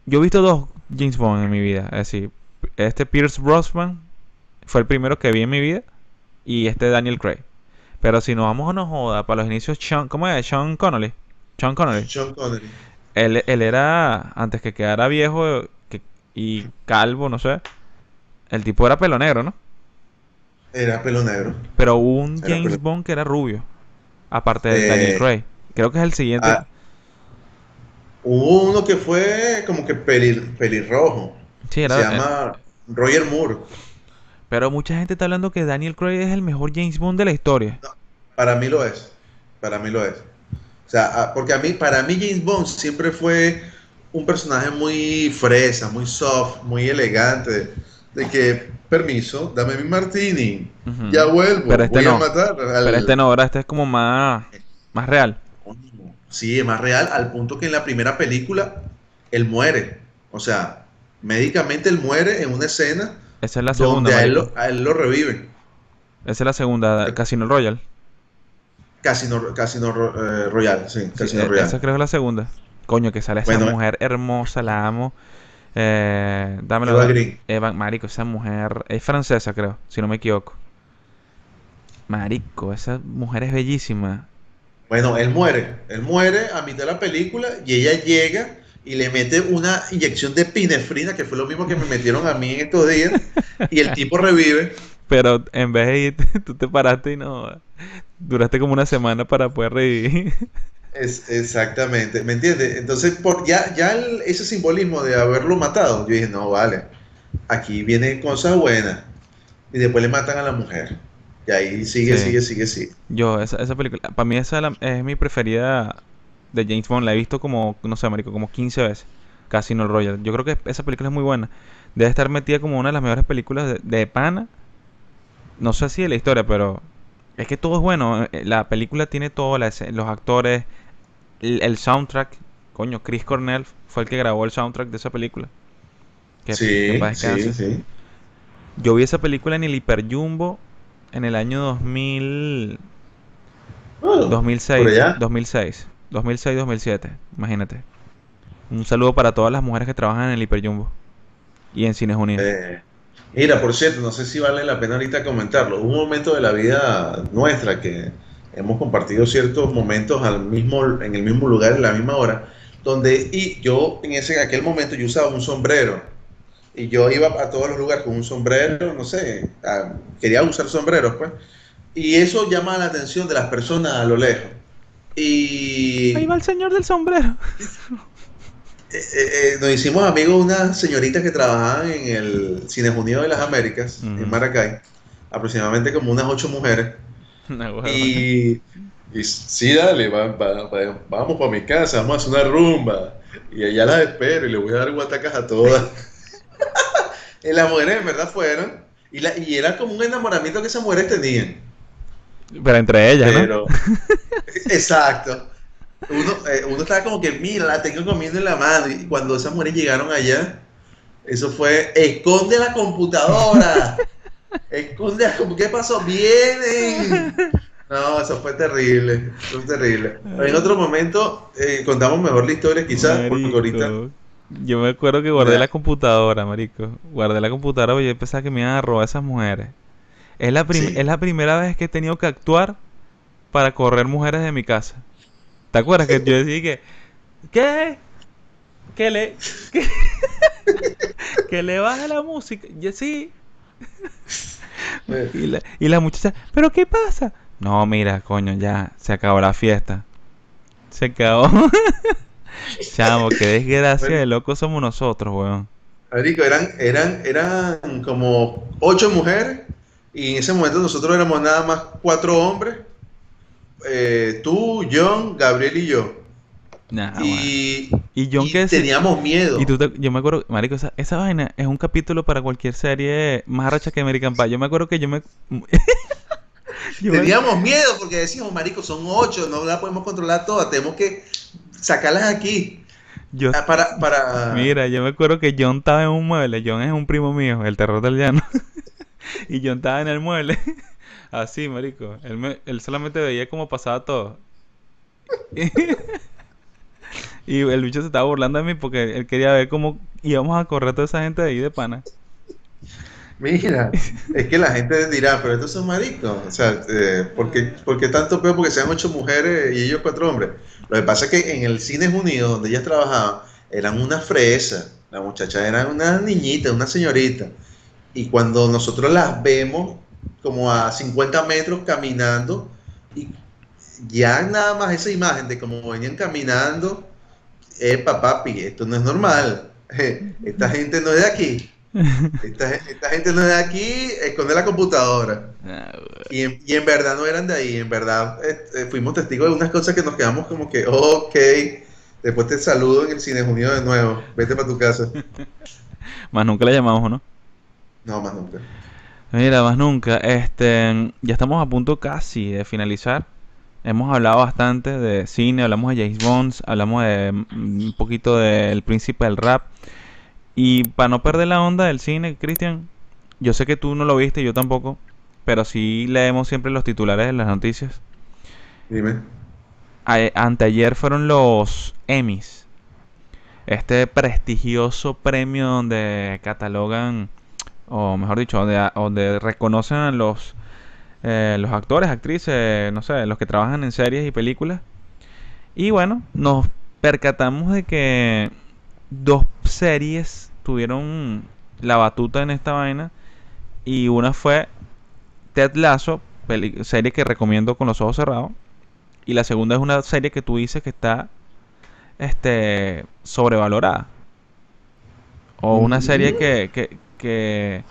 yo he visto dos James Bond en mi vida. Es decir, este Pierce Brosnan fue el primero que vi en mi vida. Y este Daniel Craig. Pero si nos vamos a no joda, para los inicios, Sean, ¿cómo es? Sean Connolly. Sean Connery. Sean Connery. Él, él era, antes que quedara viejo que- y calvo, no sé. El tipo era pelo negro, ¿no? Era pelo negro. Pero hubo un Era James pelo- Bond que era rubio. Aparte de Eh, Daniel Craig. Creo que es el siguiente. ah, Hubo uno que fue como que pelir- pelirrojo. sí, era. Se eh, llama Roger Moore. Pero mucha gente está hablando que Daniel Craig es el mejor James Bond de la historia. Para mí lo es. Para mí lo es. O sea, ah, porque a mí, para mí James Bond siempre fue un personaje muy fresa, muy soft, muy elegante. De que, permiso, dame mi martini. Ya vuelvo. Pero este voy no. a matar al- Pero este no, ahora este es como más, más real. Sí, es más real, al punto que en la primera película él muere. O sea, médicamente él muere en una escena Esa es la segunda. donde a él, lo, a él lo reviven. Esa es la segunda, Casino Royale. Casino, Casino eh, Royale, sí, Sí, Casino eh, Royale. esa creo que es la segunda. Coño, que sale esa Bueno, eh. mujer hermosa, la amo. Eh, dámelo. Eva Green. Eva- marico, esa mujer es francesa, creo, si no me equivoco. Marico, esa mujer es bellísima. Bueno, él muere. Él muere a mitad de la película y ella llega y le mete una inyección de pinefrina, que fue lo mismo que me metieron a mí en estos días, y el tipo revive. Pero en vez de ir, tú te paraste y no. Duraste como una semana para poder revivir. Es, exactamente, ¿me entiendes? Entonces, por, ya, ya el- ese simbolismo de haberlo matado, yo dije, no, vale, aquí vienen cosas buenas. Y después le matan a la mujer. Y ahí sigue, Sí. sigue, sigue, sigue. Yo, esa, esa película, para mí esa es la- es mi preferida de James Bond. La he visto como, no sé, marico, como 15 veces. Casino Royale. Yo creo que esa película es muy buena. Debe estar metida como una de las mejores películas de, de pana. No sé si de la historia, pero es que todo es bueno. Eh, La película tiene todo, los actores, el, el soundtrack. Coño, Chris Cornell fue el que grabó el soundtrack de esa película. Que- sí, sí, sí. Yo vi esa película en el Hiper Jumbo en el año 2000. Bueno, 2006, por allá. 2006, 2006, 2007, imagínate. Un saludo para todas las mujeres que trabajan en el Hiper Jumbo y en Cines Unidos. Eh, mira, por cierto, no sé si vale la pena ahorita comentarlo. Un momento de la vida nuestra que hemos compartido ciertos momentos al mismo, en el mismo lugar, en la misma hora, donde y yo en ese aquel momento yo usaba un sombrero y yo iba a todos los lugares con un sombrero, no sé, quería usar sombreros, pues, y eso llama la atención de las personas a lo lejos. Y Ahí va el señor del sombrero. eh, eh, nos hicimos amigos unas señoritas que trabajaban en el Cines Unidos de las Américas, en Maracay, aproximadamente como unas ocho mujeres. Y, y sí, dale, va- va- va- vamos para mi casa, vamos a hacer una rumba. Y allá las espero y le voy a dar guatacas a todas. eh, las mujeres en verdad fueron. Y, la, y era como un enamoramiento que esas mujeres tenían. Pero entre ellas, ¿no? Exacto. Uno, eh, uno estaba como que, mira, la tengo comiendo en la mano. Y cuando esas mujeres llegaron allá, eso fue, esconde la computadora. Esconde la computadora. ¿Qué pasó? Vienen. No, eso fue terrible. Fue terrible. En otro momento eh, contamos mejor la historia, quizás, porque ahorita. Yo me acuerdo que guardé la computadora, marico. Guardé la computadora porque yo pensaba que me iban a robar esas mujeres. Es la, Sí. es la primera vez que he tenido que actuar para correr mujeres de mi casa. ¿Te acuerdas que yo decía que... ¿Qué? Que le... Que, que le baje la música. Yo sí. Eh, Y la, y la muchacha... ¿Pero qué pasa? No, mira, coño, ya. Se acabó la fiesta. Se acabó. Chamo, qué desgracia de locos somos nosotros, weón. Marico, eran, eran, eran como ocho mujeres y en ese momento nosotros éramos nada más cuatro hombres. Eh, tú, John, Gabriel y yo. Nah, weón. y Y John y que sí- teníamos miedo. Y tú te- yo me acuerdo, marico, esa, esa vaina es un capítulo para cualquier serie más arrecha que American Pie. Yo me acuerdo que yo me... yo me- Teníamos miedo porque decíamos, marico, son ocho, no la podemos controlar todas, tenemos que sacarlas aquí. yo- Ah, Para, para... mira, yo me acuerdo que John estaba en un mueble. John es un primo mío, el terror del llano. y John estaba en el mueble. Así, marico. Él, me- él solamente veía cómo pasaba todo. y el bicho se estaba burlando de mí porque él quería ver cómo íbamos a correr toda esa gente de ahí de pana. Mira, es que la gente dirá, pero estos son maricos. O sea, eh, ¿por, qué, por qué tanto peor? Porque sean ocho mujeres y ellos cuatro hombres. Lo que pasa es que en el Cines Unidos, donde ellas trabajaban, eran una fresa. La muchacha era una niñita, una señorita. Y cuando nosotros las vemos como a 50 metros caminando, y ya nada más esa imagen de cómo venían caminando, epa papi, esto no es normal. Esta gente no es de aquí. Esta, esta gente no es de aquí, esconde la computadora. Ah. Y en, y en verdad no eran de ahí, en verdad eh, eh, fuimos testigos de unas cosas que nos quedamos como que, ok, después te saludo en el Cine Unido de nuevo, vete para tu casa. Más nunca la llamamos, ¿o no? No, más nunca. Mira, más nunca. Este, ya estamos a punto casi de finalizar. Hemos hablado bastante de cine, hablamos de James Bond, hablamos de mm, un poquito del príncipe del rap. Y para no perder la onda del cine, Cristian, yo sé que tú no lo viste, yo tampoco, pero sí leemos siempre los titulares de las noticias. Dime. A- anteayer fueron los Emmys. Este prestigioso premio donde catalogan, o mejor dicho, donde, donde reconocen a los, eh, los actores, actrices, no sé, los que trabajan en series y películas. Y bueno, nos percatamos de que dos series tuvieron la batuta en esta vaina. Y una fue Ted Lasso, serie que recomiendo con los ojos cerrados. Y la segunda es una serie que tú dices que está este sobrevalorada. O una serie que, que, que,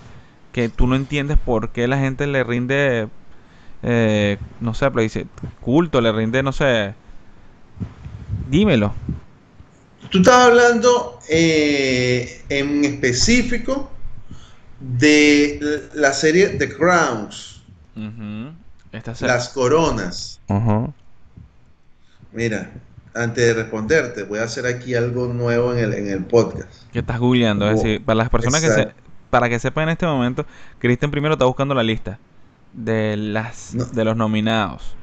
que tú no entiendes por qué la gente le rinde, eh, no sé, pero dice culto, le rinde, no sé. Dímelo. Tú estás hablando eh, en específico de la serie The Crowns, Ujú. Esta serie. las coronas. Mira, antes de responderte, voy a hacer aquí algo nuevo en el, en el podcast. que estás googleando. Es decir, para las personas que se, Exacto. Para que sepan en este momento, Cristian primero está buscando la lista de las No. de los nominados.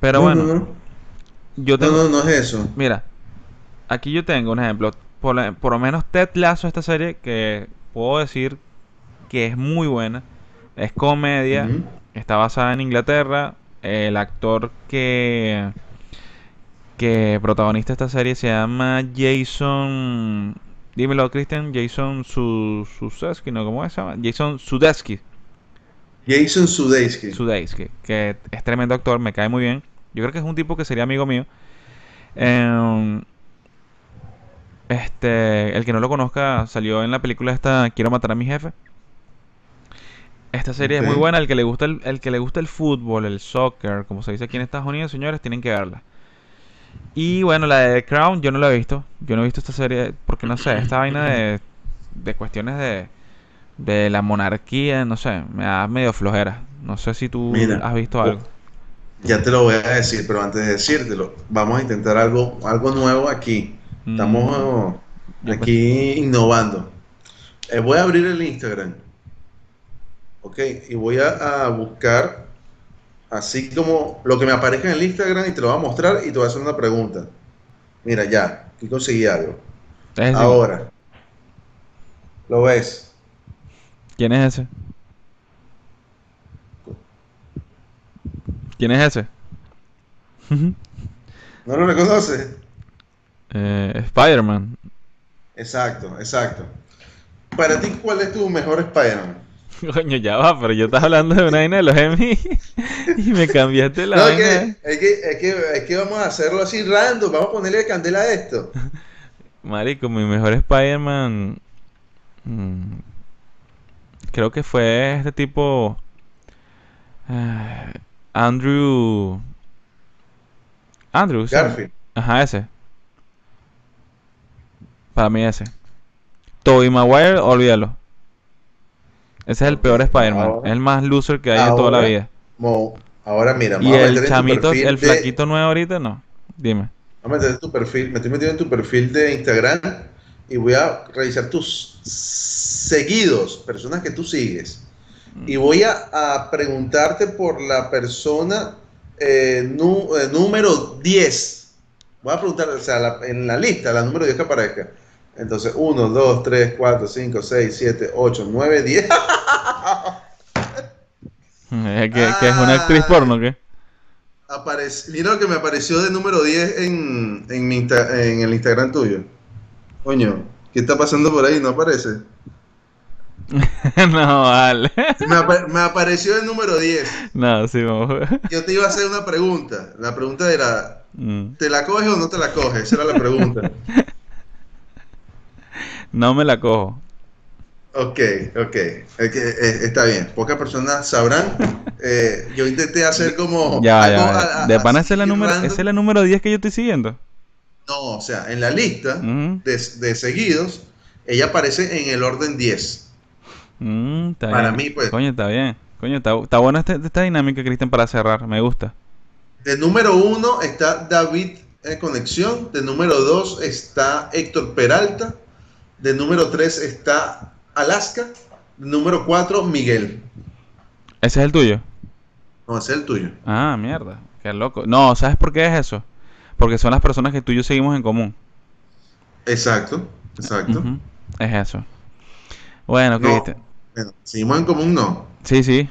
Pero No, bueno, no, no. yo No, tengo, no, no es eso. mira, aquí yo tengo un ejemplo. Por, la- por lo menos Ted Lasso, esta serie que puedo decir que es muy buena. Es comedia, está basada en Inglaterra. El actor que que protagoniza esta serie se llama Jason. Dímelo, Christian. Jason Su Sudeski, ¿no? ¿Cómo se llama? Jason Sudeski. Jason Sudeikis. Sudeikis, que es tremendo actor, me cae muy bien. Yo creo que es un tipo que sería amigo mío. Em, este, el que no lo conozca salió en la película esta Quiero matar a mi jefe. Esta serie es muy buena. El que le gusta el, el que le gusta el fútbol, el soccer, como se dice aquí en Estados Unidos, señores, tienen que verla. Y bueno, la de The Crown yo no la he visto. Yo no he visto esta serie porque no sé, esta vaina de, de cuestiones de, de la monarquía, no sé, me da medio flojera. No sé si tú Mira, has visto algo. Ya te lo voy a decir, pero antes de decírtelo, vamos a intentar algo, algo nuevo aquí. Estamos Mm, yo aquí innovando. Eh, voy a abrir el Instagram. Ok, y voy a, a buscar así como lo que me aparezca en el Instagram y te lo voy a mostrar y te voy a hacer una pregunta. Mira, ya, aquí conseguí algo. Es Ahora, ¿lo ves? ¿Quién es ese? ¿Quién es ese? ¿No lo reconoces? Eh, Spider-Man. Exacto, exacto. Para ti, ¿cuál es tu mejor Spider-Man? Coño, ya va, pero yo estaba hablando de una vaina de los Emmy y me cambiaste la No, es que, es, que, es, que, es que vamos a hacerlo así random, vamos a ponerle candela a esto. Marico, mi mejor Spider-Man. mm, creo que fue este tipo. eh, Andrew. Andrew, sí. Garfield. Ajá, ese. Para mí ese. Tobey Maguire, olvídalo. Ese es el Ok, peor Spider-Man. Es el más loser que hay en toda la vida. Mo, ahora mira, Y el chamito, el de- flaquito nuevo ahorita, no. Dime. Vamos a meter en tu perfil, me estoy metiendo en tu perfil de Instagram y voy a revisar tus seguidos, personas que tú sigues. Y voy a, a preguntarte por la persona eh, nu- eh, número 10. Voy a preguntar, o sea, la- en la lista, la número 10 que aparezca. Entonces, 1, 2, 3, 4, 5, 6, 7, 8, 9, 10. Que, que es una actriz Ah. porno, ¿qué? Aparece, mira lo que me apareció de número 10 en, en, mi Insta- en el Instagram tuyo. Coño, ¿qué está pasando por ahí? No aparece. no, vale. Me apareció el número 10. No, sí, vamos. Yo te iba a hacer una pregunta. La pregunta era, Mm. ¿te la coges o no te la coges? Esa era la pregunta. No me la cojo. Ok, ok. Es que, eh, está bien. Pocas personas sabrán. Eh, yo intenté hacer como... Ya, algo ya. a- a- De pana, es la número, random. esa es la número 10 que yo estoy siguiendo. No, o sea, en la lista de, de seguidos, ella aparece en el orden 10. Mm, está Para bien. mí, pues. Coño, está bien. Coño, está, está buena esta, esta dinámica, Cristian, para cerrar. Me gusta. De número uno está David en Conexión. De número dos está Héctor Peralta. De número tres está Alaska. Número cuatro, Miguel. ¿Ese es el tuyo? No, ese es el tuyo. Ah, mierda. Qué loco. No, ¿sabes por qué es eso? Porque son las personas que tú y yo seguimos en común. Exacto, exacto. Es eso. Bueno, No, Cristian. bueno, seguimos en común, no. Sí, sí.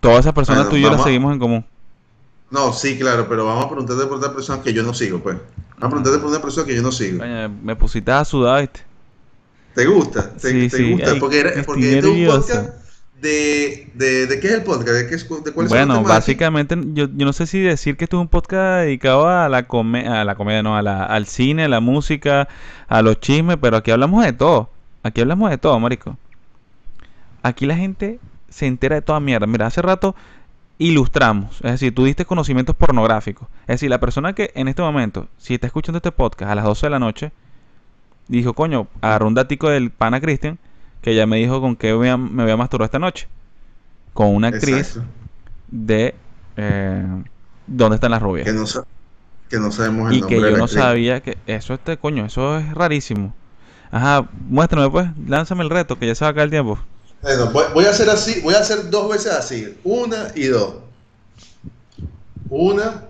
Todas esas personas Bueno, tú y yo las seguimos en común. No, sí, claro, pero vamos a preguntarte por otra persona que yo no sigo, pues. Vamos a preguntarte por una persona que yo no sigo. Me pusiste a sudar, ¿viste? ¿Te gusta? ¿Te, Sí, te sí, gusta? ay, porque era- estoy porque es un podcast de, de, de qué es el podcast, de, qué es, de cuáles son los Bueno, temas aquí? básicamente, yo, yo no sé si decir que esto es un podcast dedicado a la comedia, a la comedia, no, a la, al cine, a la música, a los chismes, pero aquí hablamos de todo. Aquí hablamos de todo, marico. Aquí la gente se entera de toda mierda. Mira, hace rato ilustramos, es decir, tú diste conocimientos pornográficos. Es decir, la persona que en este momento, si está escuchando este podcast a las 12 de la noche, dijo, coño, agarró un datico del pana Christian, que ya me dijo con qué a- me voy a masturbar esta noche. Con una actriz Exacto. de eh, dónde están las rubias. Que no, que no sabemos el y nombre que de yo la no actriz. sabía que eso este coño, eso es rarísimo. Ajá, muéstrame pues, lánzame el reto que ya se va a caer el tiempo. Bueno, voy, voy a hacer así, voy a hacer dos veces así, una y dos. Una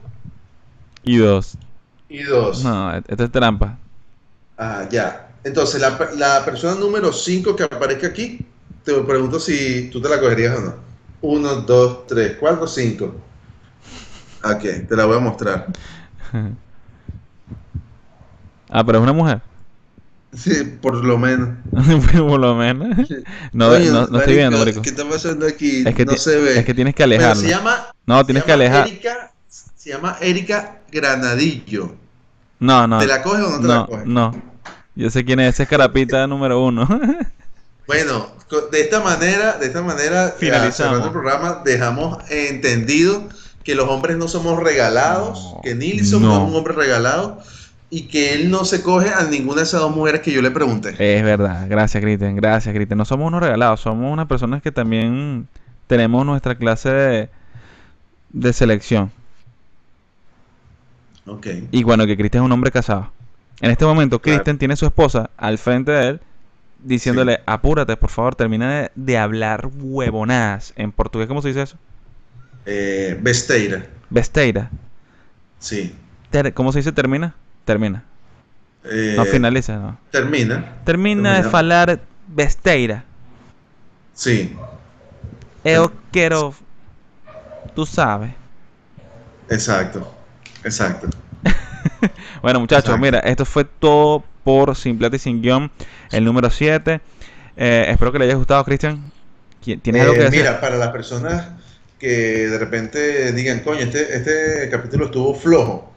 Y dos. y dos. No, esto es trampa. Ah, ya. Entonces, la, la persona número 5 que aparezca aquí, te pregunto si tú te la cogerías o no. Uno, dos, tres, cuatro, cinco. Ok, te la voy a mostrar. Ah, pero es una mujer. Sí, por lo menos. Por lo menos. No, Coño, no, no estoy viendo, marico. ¿Qué está pasando aquí? Es que, no se ve. es que tienes que Bueno, alejarlo. se llama, No, se tienes que llama alejar. Erika, se llama Erika Granadillo. No, no. ¿Te la coges o no te la coges? no. Yo sé quién es ese carapita número uno. Bueno, de esta manera, de esta manera, eh, cerrando el programa, dejamos entendido que los hombres no somos regalados, No, que Nilsson no. es un hombre regalado, y que él no se coge a ninguna de esas dos mujeres que yo le pregunté. Es verdad, gracias Cristian, gracias Cristian. No somos unos regalados, somos unas personas que también tenemos nuestra clase de, de selección. Y bueno, que Cristian es un hombre casado. En este momento, Claro. Cristian tiene a su esposa al frente de él, diciéndole, apúrate, por favor, termina de, de hablar huevonadas. En portugués, ¿cómo se dice eso? Eh, Besteira. Besteira. Sí. Ter- ¿Cómo se dice termina? Termina. Eh, No finaliza, no. Termina. Termina de falar besteira. Sí, Eu quero... Tú sabes. exacto. Exacto. Bueno, muchachos, Exacto. mira, esto fue todo por Sin Plata y Sin Guión, el número 7. Eh, espero que le haya gustado, Cristian. ¿Qui- ¿Tienes algo que Eh, decir? mira, para las personas que de repente digan, coño, este, este capítulo estuvo flojo,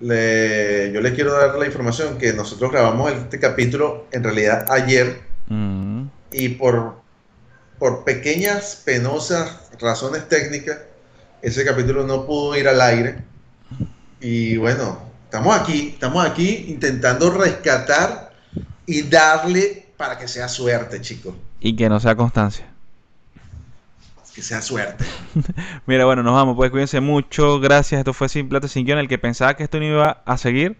le- yo les quiero dar la información que nosotros grabamos este capítulo en realidad ayer Mm, y por, por pequeñas, penosas razones técnicas, ese capítulo no pudo ir al aire. Y bueno, estamos aquí, estamos aquí intentando rescatar y darle para que sea suerte, chicos. y que no sea constancia. Que sea suerte. Mira, bueno, nos vamos, pues cuídense mucho. Gracias. Esto fue Sin Plata Sin Guión. El que pensaba que esto no iba a seguir,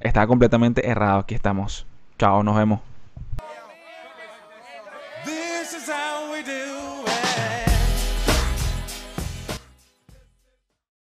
estaba completamente errado. Aquí estamos. Chao, nos vemos.